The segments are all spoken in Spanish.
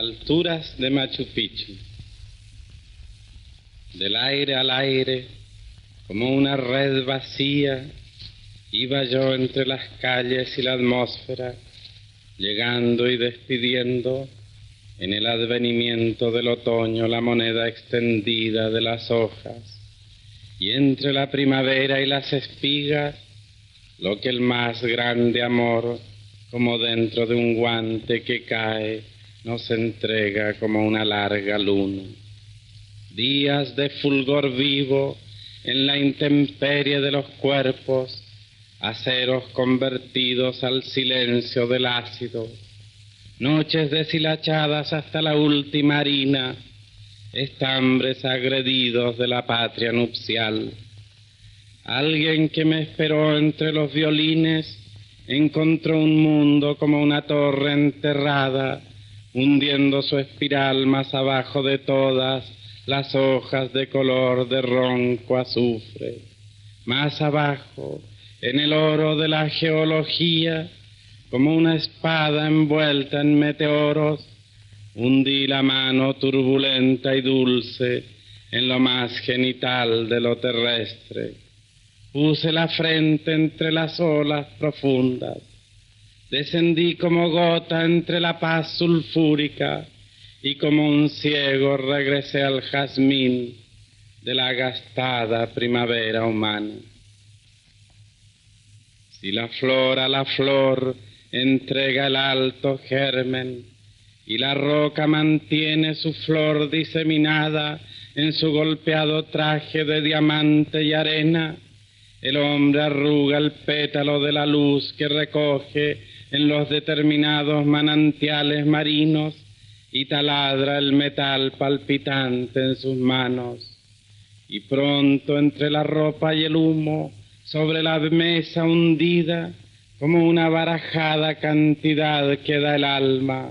Alturas de Machu Picchu. Del aire al aire, como una red vacía, iba yo entre las calles y la atmósfera, llegando y despidiendo en el advenimiento del otoño la moneda extendida de las hojas, y entre la primavera y las espigas, lo que el más grande amor, como dentro de un guante que cae, nos entrega como una larga luna. Días de fulgor vivo en la intemperie de los cuerpos, aceros convertidos al silencio del ácido, noches deshilachadas hasta la última harina, estambres agredidos de la patria nupcial. Alguien que me esperó entre los violines encontró un mundo como una torre enterrada hundiendo su espiral más abajo de todas las hojas de color de ronco azufre. Más abajo, en el oro de la geología, como una espada envuelta en meteoros, hundí la mano turbulenta y dulce en lo más genital de lo terrestre. Puse la frente entre las olas profundas Descendí como gota entre la paz sulfúrica y como un ciego regresé al jazmín de la gastada primavera humana. Si la flor a la flor entrega el alto germen y la roca mantiene su flor diseminada en su golpeado traje de diamante y arena, el hombre arruga el pétalo de la luz que recoge en los determinados manantiales marinos y taladra el metal palpitante en sus manos. Y pronto entre la ropa y el humo, sobre la mesa hundida, como una barajada cantidad queda el alma,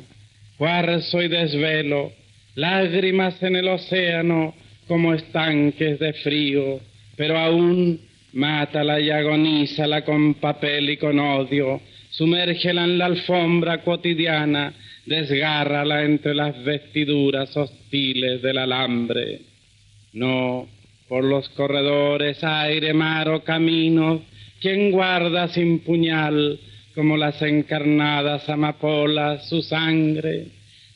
cuarzo y desvelo, lágrimas en el océano como estanques de frío, pero aún mátala y agonízala con papel y con odio, sumérgela en la alfombra cotidiana, desgárrala entre las vestiduras hostiles del alambre. No, por los corredores, aire, mar o caminos, quien guarda sin puñal, como las encarnadas amapolas, su sangre,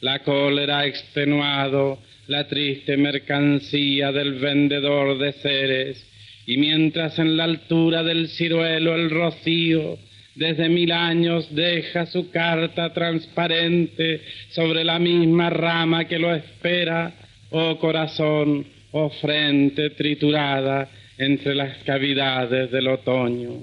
la cólera extenuado, la triste mercancía del vendedor de seres, y mientras en la altura del ciruelo el rocío desde mil años deja su carta transparente sobre la misma rama que lo espera, oh corazón, oh frente triturada entre las cavidades del otoño.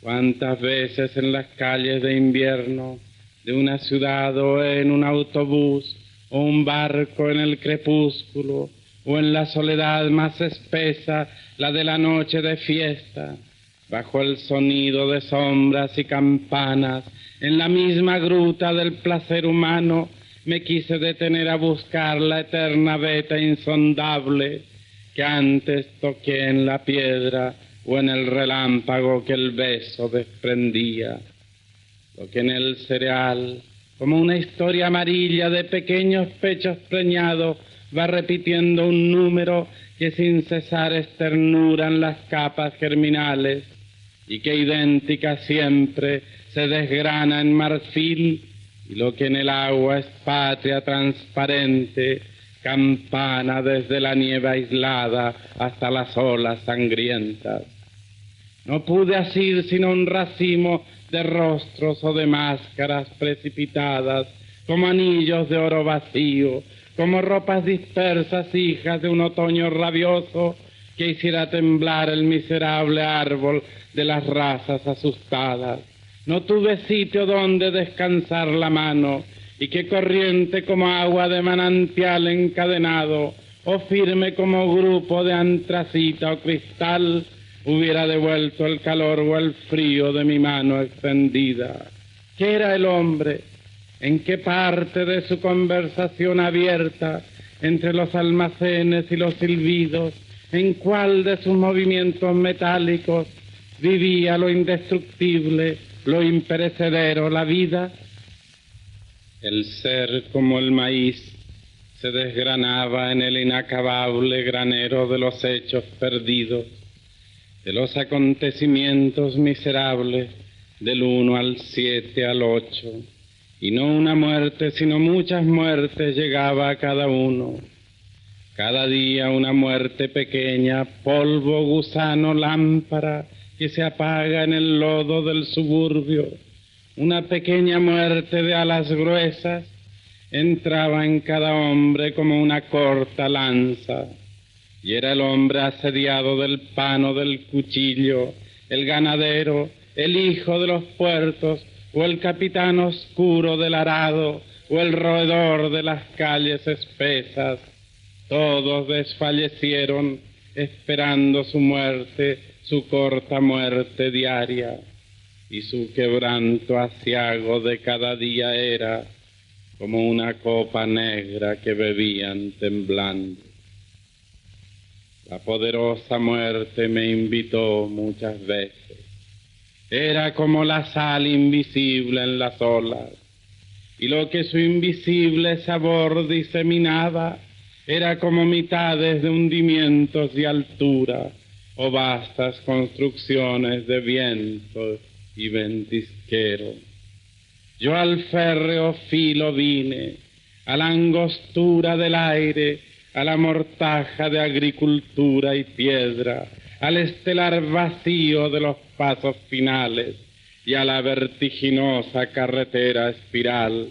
Cuántas veces en las calles de invierno de una ciudad o en un autobús o un barco en el crepúsculo o en la soledad más espesa, la de la noche de fiesta, bajo el sonido de sombras y campanas, en la misma gruta del placer humano, me quise detener a buscar la eterna veta insondable que antes toqué en la piedra o en el relámpago que el beso desprendía. Lo que en el cereal, como una historia amarilla de pequeños pechos preñados, va repitiendo un número que sin cesar esternuran las capas germinales y que idéntica siempre se desgrana en marfil y lo que en el agua es patria transparente, campana desde la nieve aislada hasta las olas sangrientas. No pude asir sino un racimo de rostros o de máscaras precipitadas, como anillos de oro vacío, como ropas dispersas hijas de un otoño rabioso que hiciera temblar el miserable árbol de las razas asustadas. No tuve sitio donde descansar la mano, y que corriente como agua de manantial encadenado, o firme como grupo de antracita o cristal, hubiera devuelto el calor o el frío de mi mano extendida. ¿Qué era el hombre? ¿En qué parte de su conversación abierta entre los almacenes y los silbidos? ¿En cuál de sus movimientos metálicos vivía lo indestructible, lo imperecedero, la vida. El ser como el maíz se desgranaba en el inacabable granero de los hechos perdidos, de los acontecimientos miserables del uno al siete al ocho, y no una muerte, sino muchas muertes llegaba a cada uno. Cada día una muerte pequeña, polvo, gusano, lámpara, que se apaga en el lodo del suburbio. Una pequeña muerte de alas gruesas entraba en cada hombre como una corta lanza. Y era el hombre asediado del pano del cuchillo, el ganadero, el hijo de los puertos, o el capitán oscuro del arado, o el roedor de las calles espesas. Todos desfallecieron esperando su muerte, su corta muerte diaria, y su quebranto asiago de cada día era como una copa negra que bebían temblando. La poderosa muerte me invitó muchas veces. Era como la sal invisible en las olas, y lo que su invisible sabor diseminaba era como mitades de hundimientos de altura o vastas construcciones de viento y ventisquero. Yo al férreo filo vine, a la angostura del aire, a la mortaja de agricultura y piedra, al estelar vacío de los pasos finales y a la vertiginosa carretera espiral.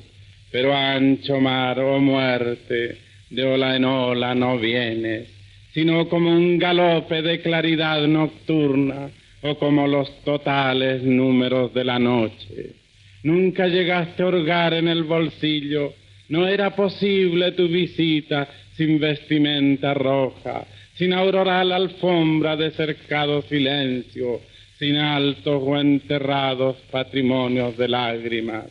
Pero ancho mar o muerte, de ola en ola no vienes, sino como un galope de claridad nocturna o como los totales números de la noche. Nunca llegaste a hurgar en el bolsillo, no era posible tu visita sin vestimenta roja, sin auroral alfombra de cercado silencio, sin altos o enterrados patrimonios de lágrimas.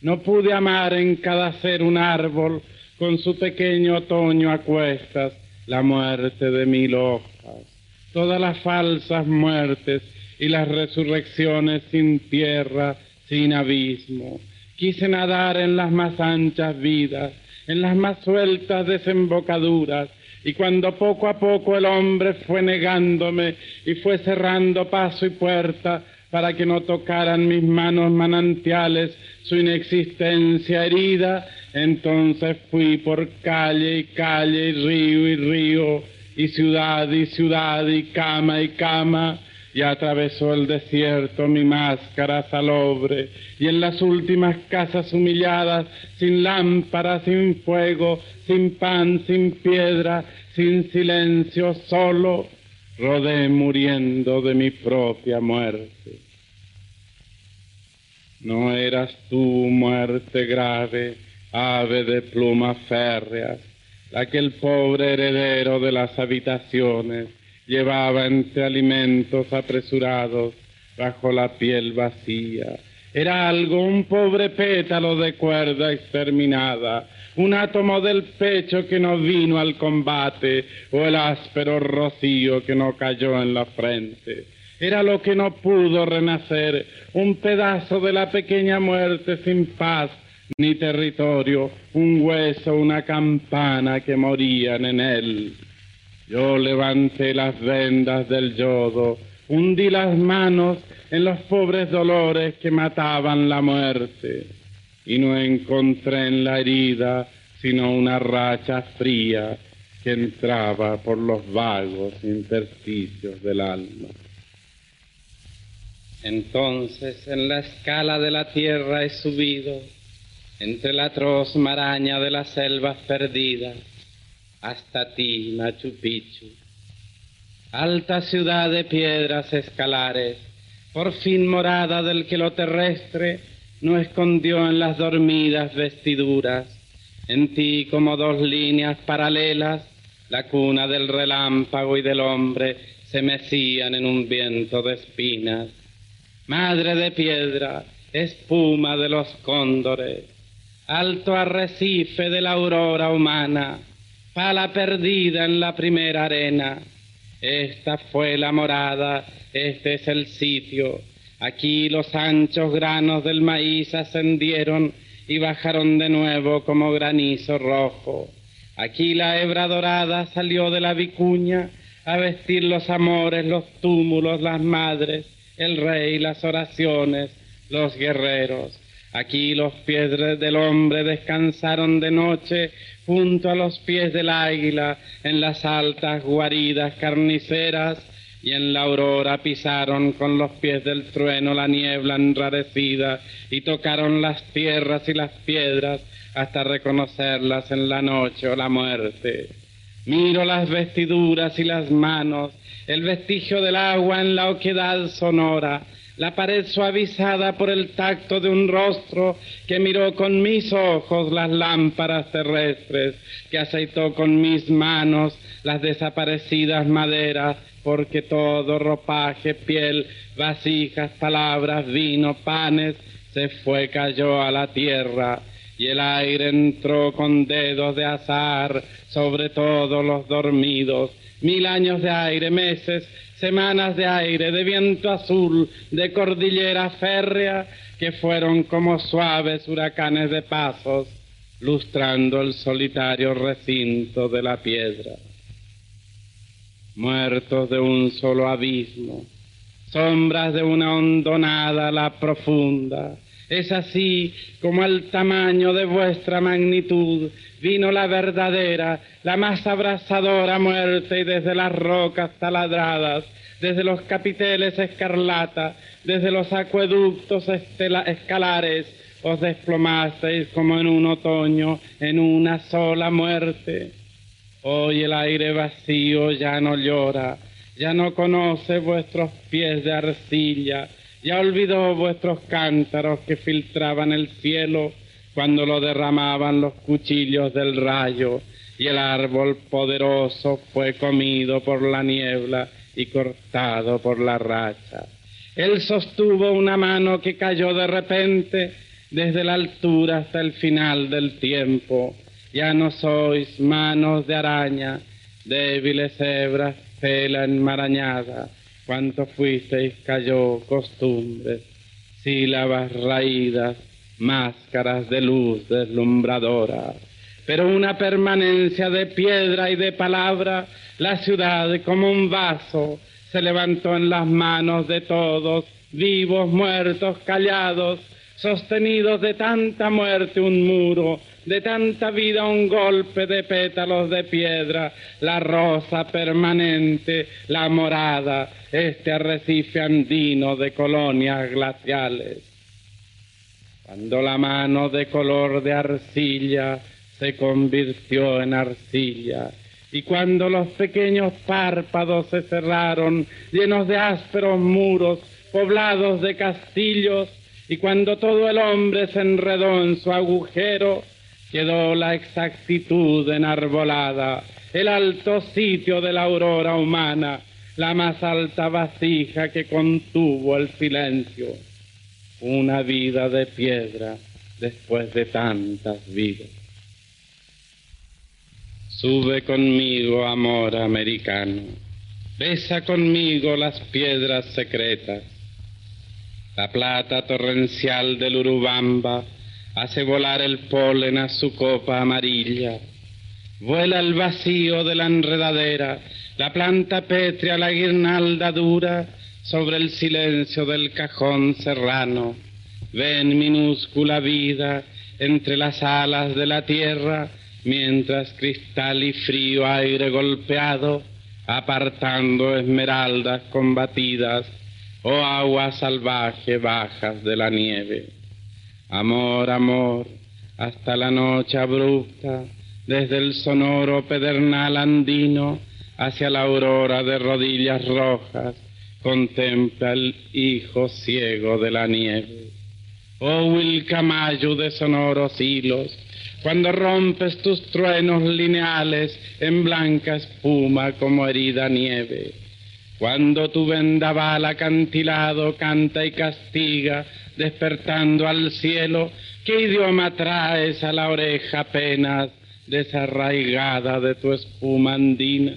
No pude amar en cada ser un árbol con su pequeño otoño a cuestas, la muerte de mil hojas, todas las falsas muertes y las resurrecciones sin tierra, sin abismo. Quise nadar en las más anchas vidas, en las más sueltas desembocaduras, y cuando poco a poco el hombre fue negándome y fue cerrando paso y puerta para que no tocaran mis manos manantiales su inexistencia herida, entonces fui por calle y calle y río y río y ciudad y ciudad y cama y cama y atravesó el desierto mi máscara salobre, y en las últimas casas humilladas, sin lámpara, sin fuego, sin pan, sin piedra, sin silencio, solo, rodé muriendo de mi propia muerte. No eras tú, muerte grave, ave de plumas férreas, la que el pobre heredero de las habitaciones llevaba entre alimentos apresurados bajo la piel vacía. Era algo, un pobre pétalo de cuerda exterminada, un átomo del pecho que no vino al combate, o el áspero rocío que no cayó en la frente. Era lo que no pudo renacer, un pedazo de la pequeña muerte sin paz ni territorio, un hueso, una campana que morían en él. Yo levanté las vendas del yodo, hundí las manos en los pobres dolores que mataban la muerte, y no encontré en la herida sino una racha fría que entraba por los vagos intersticios del alma. Entonces en la escala de la tierra he subido, entre la atroz maraña de las selvas perdidas, hasta ti, Machu Picchu. Alta ciudad de piedras escalares, por fin morada del que lo terrestre no escondió en las dormidas vestiduras, en ti como dos líneas paralelas, la cuna del relámpago y del hombre se mecían en un viento de espinas. Madre de piedra, espuma de los cóndores, alto arrecife de la aurora humana, pala perdida en la primera arena. Esta fue la morada, este es el sitio. Aquí los anchos granos del maíz ascendieron y bajaron de nuevo como granizo rojo. Aquí la hebra dorada salió de la vicuña a vestir los amores, los túmulos, las madres, el rey, las oraciones, los guerreros. Aquí los pies del hombre descansaron de noche junto a los pies del águila en las altas guaridas carniceras y en la aurora pisaron con los pies del trueno la niebla enrarecida y tocaron las tierras y las piedras hasta reconocerlas en la noche o la muerte. Miro las vestiduras y las manos, el vestigio del agua en la oquedad sonora, la pared suavizada por el tacto de un rostro que miró con mis ojos las lámparas terrestres, que aceitó con mis manos las desaparecidas maderas, porque todo ropaje, piel, vasijas, palabras, vino, panes, se fue, cayó a la tierra, y el aire entró con dedos de azar sobre todos los dormidos, mil años de aire, meses, semanas de aire, de viento azul, de cordillera férrea, que fueron como suaves huracanes de pasos, lustrando el solitario recinto de la piedra. Muertos de un solo abismo, sombras de una hondonada la profunda, es así como al tamaño de vuestra magnitud vino la verdadera, la más abrasadora muerte y desde las rocas taladradas, desde los capiteles escarlata, desde los acueductos escalares, os desplomasteis como en un otoño, en una sola muerte. Hoy el aire vacío ya no llora, ya no conoce vuestros pies de arcilla, ya olvidó vuestros cántaros que filtraban el cielo cuando lo derramaban los cuchillos del rayo, y el árbol poderoso fue comido por la niebla y cortado por la racha. Él sostuvo una mano que cayó de repente desde la altura hasta el final del tiempo. Ya no sois manos de araña, débiles hebras, tela enmarañada. Cuanto fuisteis cayó costumbres, sílabas raídas, máscaras de luz deslumbradora. Pero una permanencia de piedra y de palabra la ciudad como un vaso se levantó en las manos de todos, vivos, muertos, callados, sostenidos de tanta muerte un muro, de tanta vida un golpe de pétalos de piedra, la rosa permanente, la morada, este arrecife andino de colonias glaciales. Cuando la mano de color de arcilla se convirtió en arcilla, y cuando los pequeños párpados se cerraron, llenos de ásperos muros, poblados de castillos, y cuando todo el hombre se enredó en su agujero, quedó la exactitud enarbolada, el alto sitio de la aurora humana, la más alta vasija que contuvo el silencio. Una vida de piedra después de tantas vidas. Sube conmigo, amor americano. Besa conmigo las piedras secretas. La plata torrencial del Urubamba hace volar el polen a su copa amarilla. Vuela el vacío de la enredadera, la planta pétrea, la guirnalda dura sobre el silencio del cajón serrano. Ven minúscula vida entre las alas de la tierra mientras cristal y frío aire golpeado, apartando esmeraldas combatidas o aguas salvaje bajas de la nieve. Amor, amor, hasta la noche abrupta, desde el sonoro pedernal andino hacia la aurora de rodillas rojas, contempla el hijo ciego de la nieve. Oh Wilcamayo de sonoros hilos, cuando rompes tus truenos lineales en blanca espuma como herida nieve, cuando tu vendaval acantilado canta y castiga, despertando al cielo, ¿qué idioma traes a la oreja apenas desarraigada de tu espuma andina?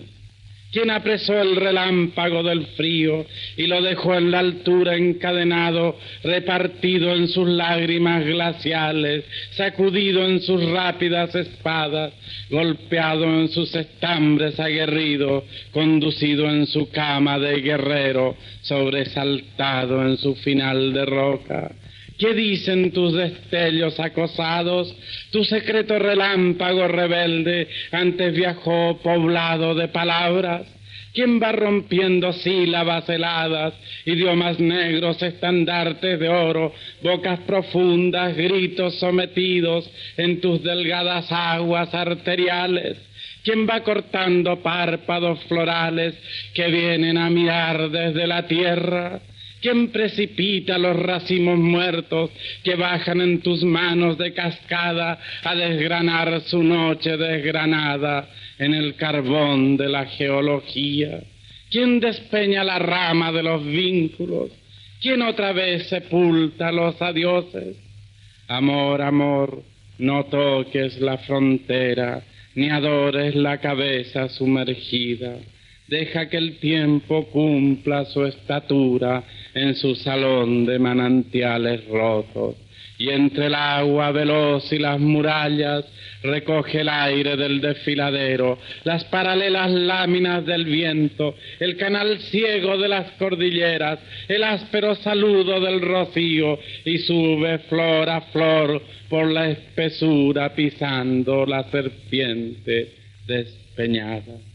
Quien apresó el relámpago del frío y lo dejó en la altura encadenado, repartido en sus lágrimas glaciales, sacudido en sus rápidas espadas, golpeado en sus estambres aguerrido, conducido en su cama de guerrero, sobresaltado en su final de roca. ¿Qué dicen tus destellos acosados? Tu secreto relámpago rebelde antes viajó poblado de palabras. ¿Quién va rompiendo sílabas heladas, idiomas negros, estandartes de oro, bocas profundas, gritos sometidos en tus delgadas aguas arteriales? ¿Quién va cortando párpados florales que vienen a mirar desde la tierra? ¿Quién precipita los racimos muertos que bajan en tus manos de cascada a desgranar su noche desgranada en el carbón de la geología? ¿Quién despeña la rama de los vínculos? ¿Quién otra vez sepulta los adioses? Amor, amor, no toques la frontera, ni adores la cabeza sumergida. Deja que el tiempo cumpla su estatura en su salón de manantiales rotos. Y entre el agua veloz y las murallas recoge el aire del desfiladero, las paralelas láminas del viento, el canal ciego de las cordilleras, el áspero saludo del rocío, y sube flor a flor por la espesura pisando la serpiente despeñada.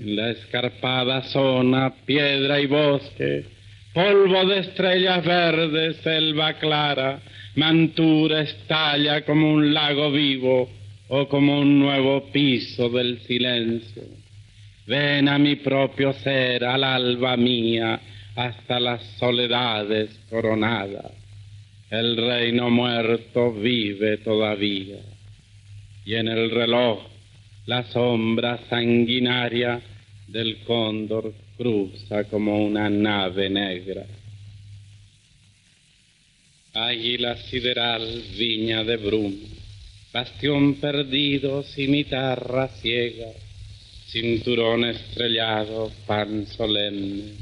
En la escarpada zona, piedra y bosque, polvo de estrellas verdes, selva clara, mantura estalla como un lago vivo o como un nuevo piso del silencio. Ven a mi propio ser, al alba mía, hasta las soledades coronadas. El reino muerto vive todavía. Y en el reloj la sombra sanguinaria del cóndor cruza como una nave negra. Águila sideral, viña de bruma, bastión perdido, cimitarra ciega, cinturón estrellado, pan solemne,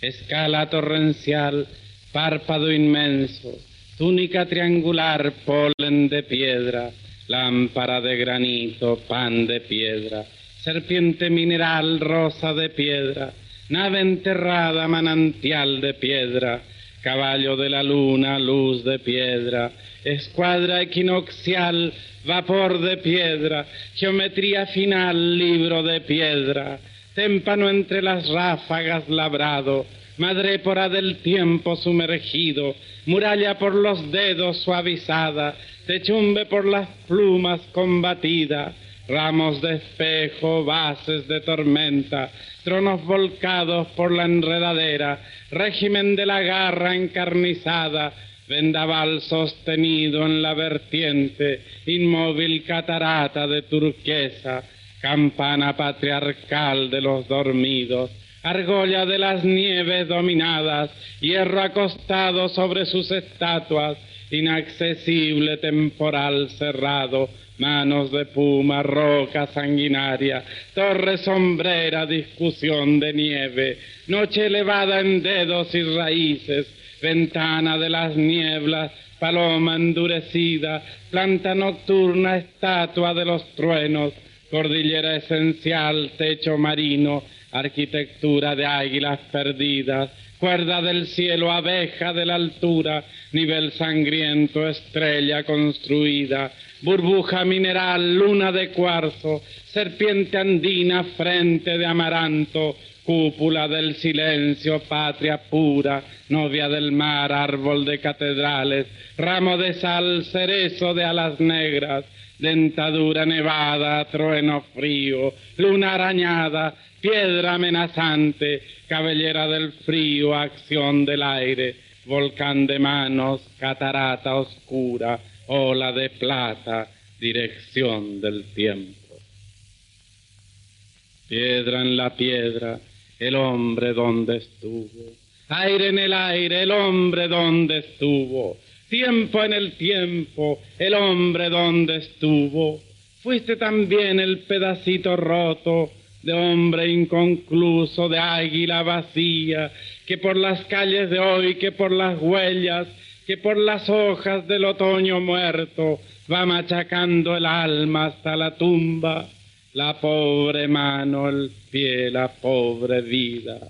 escala torrencial, párpado inmenso, túnica triangular, polen de piedra, lámpara de granito, pan de piedra, serpiente mineral, rosa de piedra, nave enterrada, manantial de piedra, caballo de la luna, luz de piedra, escuadra equinoccial, vapor de piedra, geometría final, libro de piedra, témpano entre las ráfagas labrado, madrépora del tiempo sumergido, muralla por los dedos suavizada, techumbe por las plumas combatida, ramos de espejo, bases de tormenta, tronos volcados por la enredadera, régimen de la garra encarnizada, vendaval sostenido en la vertiente, inmóvil catarata de turquesa, campana patriarcal de los dormidos, argolla de las nieves dominadas, hierro acostado sobre sus estatuas, inaccesible temporal cerrado, manos de puma, roca sanguinaria, torre sombrera, discusión de nieve, noche elevada en dedos y raíces, ventana de las nieblas, paloma endurecida, planta nocturna, estatua de los truenos, cordillera esencial, techo marino, arquitectura de águilas perdidas, cuerda del cielo, abeja de la altura, nivel sangriento, estrella construida, burbuja mineral, luna de cuarzo, serpiente andina, frente de amaranto, cúpula del silencio, patria pura, novia del mar, árbol de catedrales, ramo de sal, cerezo de alas negras, dentadura nevada, trueno frío, luna arañada, piedra amenazante, cabellera del frío, acción del aire, volcán de manos, catarata oscura, ola de plata, dirección del tiempo. Piedra en la piedra, el hombre donde estuvo. Aire en el aire, el hombre donde estuvo. Tiempo en el tiempo, el hombre donde estuvo. Fuiste también el pedacito roto de hombre inconcluso, de águila vacía, que por las calles de hoy, que por las huellas, que por las hojas del otoño muerto va machacando el alma hasta la tumba, la pobre mano, el pie, la pobre vida.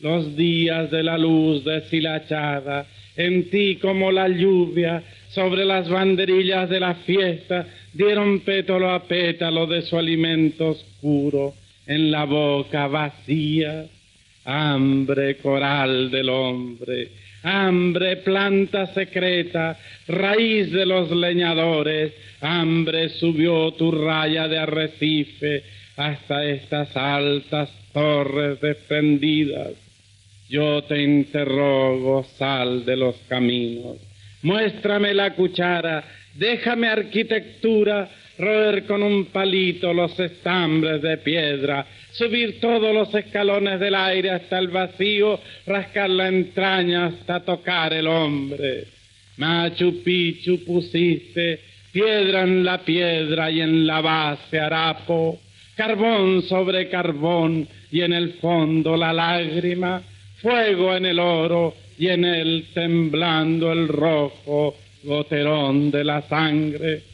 Los días de la luz deshilachada, en ti como la lluvia, sobre las banderillas de la fiesta, dieron pétalo a pétalo de su alimento oscuro, en la boca vacía, hambre coral del hombre, hambre planta secreta, raíz de los leñadores, hambre subió tu raya de arrecife hasta estas altas torres desprendidas. Yo te interrogo, sal de los caminos, muéstrame la cuchara, déjame arquitectura, roer con un palito los estambres de piedra, subir todos los escalones del aire hasta el vacío, rascar la entraña hasta tocar el hombre. Machu Picchu pusiste piedra en la piedra y en la base harapo, carbón sobre carbón y en el fondo la lágrima, fuego en el oro y en él temblando el rojo goterón de la sangre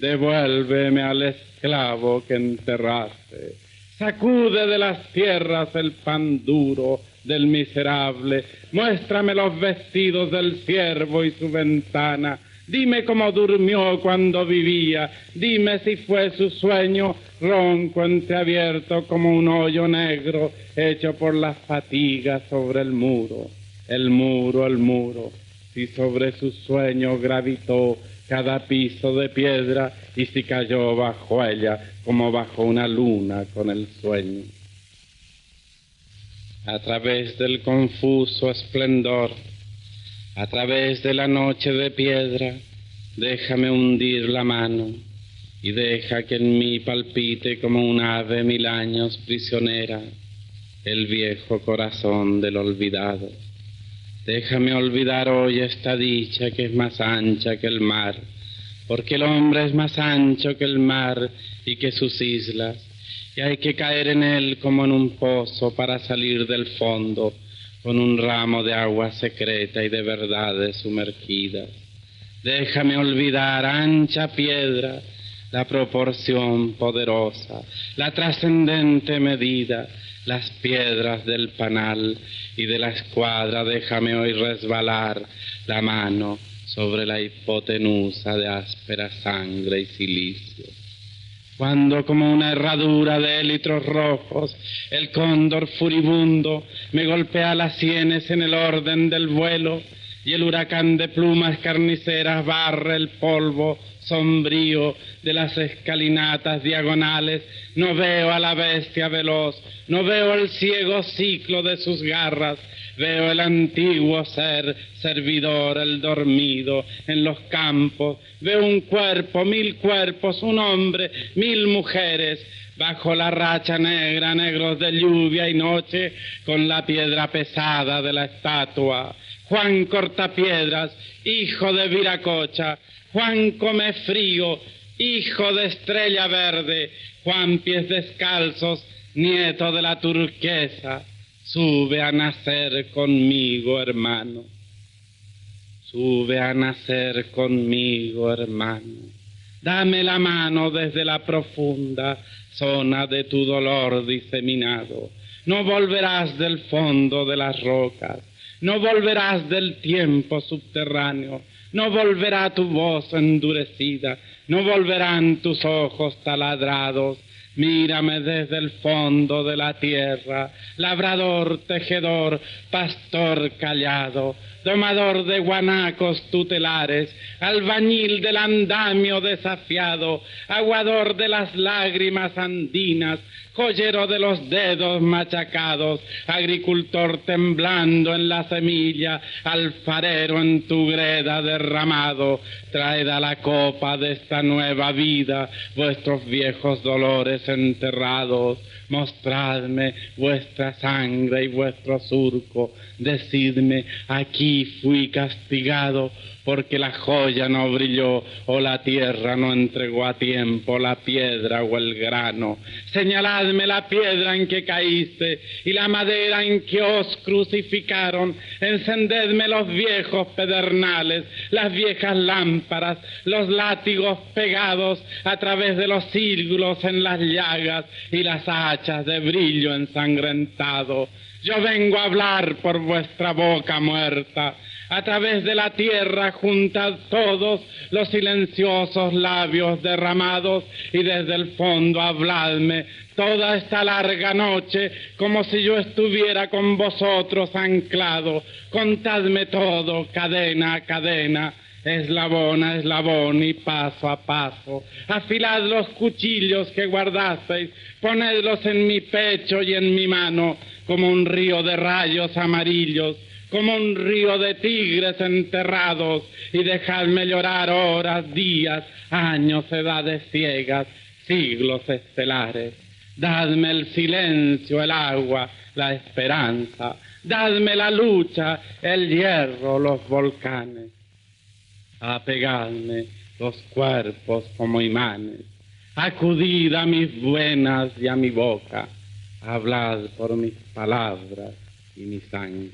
devuélveme al esclavo que enterraste. Sacude de las tierras el pan duro del miserable. Muéstrame los vestidos del siervo y su ventana. Dime cómo durmió cuando vivía. Dime si fue su sueño ronco entreabierto como un hoyo negro hecho por las fatigas sobre el muro. El muro, el muro. Si sobre su sueño gravitó cada piso de piedra y si cayó bajo ella como bajo una luna con el sueño. A través del confuso esplendor, a través de la noche de piedra, déjame hundir la mano y deja que en mí palpite como un ave mil años prisionera el viejo corazón del olvidado. Déjame olvidar hoy esta dicha que es más ancha que el mar, porque el hombre es más ancho que el mar y que sus islas, y hay que caer en él como en un pozo para salir del fondo con un ramo de agua secreta y de verdades sumergidas. Déjame olvidar, ancha piedra, la proporción poderosa, la trascendente medida, las piedras del panal y de la escuadra déjame hoy resbalar la mano sobre la hipotenusa de áspera sangre y silicio. Cuando como una herradura de élitros rojos el cóndor furibundo me golpea las sienes en el orden del vuelo y el huracán de plumas carniceras barre el polvo sombrío de las escalinatas diagonales, no veo a la bestia veloz, no veo el ciego ciclo de sus garras, veo el antiguo ser servidor, el dormido en los campos, veo un cuerpo, mil cuerpos, un hombre, mil mujeres, bajo la racha negra, negros de lluvia y noche, con la piedra pesada de la estatua. Juan Cortapiedras, hijo de Viracocha, Juan Come Frío, hijo de Estrella Verde, Juan Pies Descalzos, nieto de la turquesa, sube a nacer conmigo, hermano. Sube a nacer conmigo, hermano. Dame la mano desde la profunda zona de tu dolor diseminado. No volverás del fondo de las rocas, no volverás del tiempo subterráneo, no volverá tu voz endurecida, no volverán tus ojos taladrados. Mírame desde el fondo de la tierra, labrador, tejedor, pastor callado, domador de guanacos tutelares, albañil del andamio desafiado, aguador de las lágrimas andinas, joyero de los dedos machacados, agricultor temblando en la semilla, alfarero en tu greda derramado, traed a la copa de esta nueva vida vuestros viejos dolores enterrados, mostradme vuestra sangre y vuestro surco, decidme, aquí fui castigado porque la joya no brilló o la tierra no entregó a tiempo la piedra o el grano. Señaladme la piedra en que caíste y la madera en que os crucificaron. Encendedme los viejos pedernales, las viejas lámparas, los látigos pegados a través de los círculos en las llagas y las hachas de brillo ensangrentado. Yo vengo a hablar por vuestra boca muerta a través de la tierra juntad todos los silenciosos labios derramados y desde el fondo habladme toda esta larga noche como si yo estuviera con vosotros anclado. Contadme todo, cadena a cadena, eslabón a eslabón y paso a paso. Afilad los cuchillos que guardasteis, ponedlos en mi pecho y en mi mano como un río de rayos amarillos como un río de tigres enterrados, y dejadme llorar horas, días, años, edades ciegas, siglos estelares. Dadme el silencio, el agua, la esperanza, dadme la lucha, el hierro, los volcanes. Apegadme los cuerpos como imanes, acudid a mis buenas y a mi boca, hablad por mis palabras y mi sangre.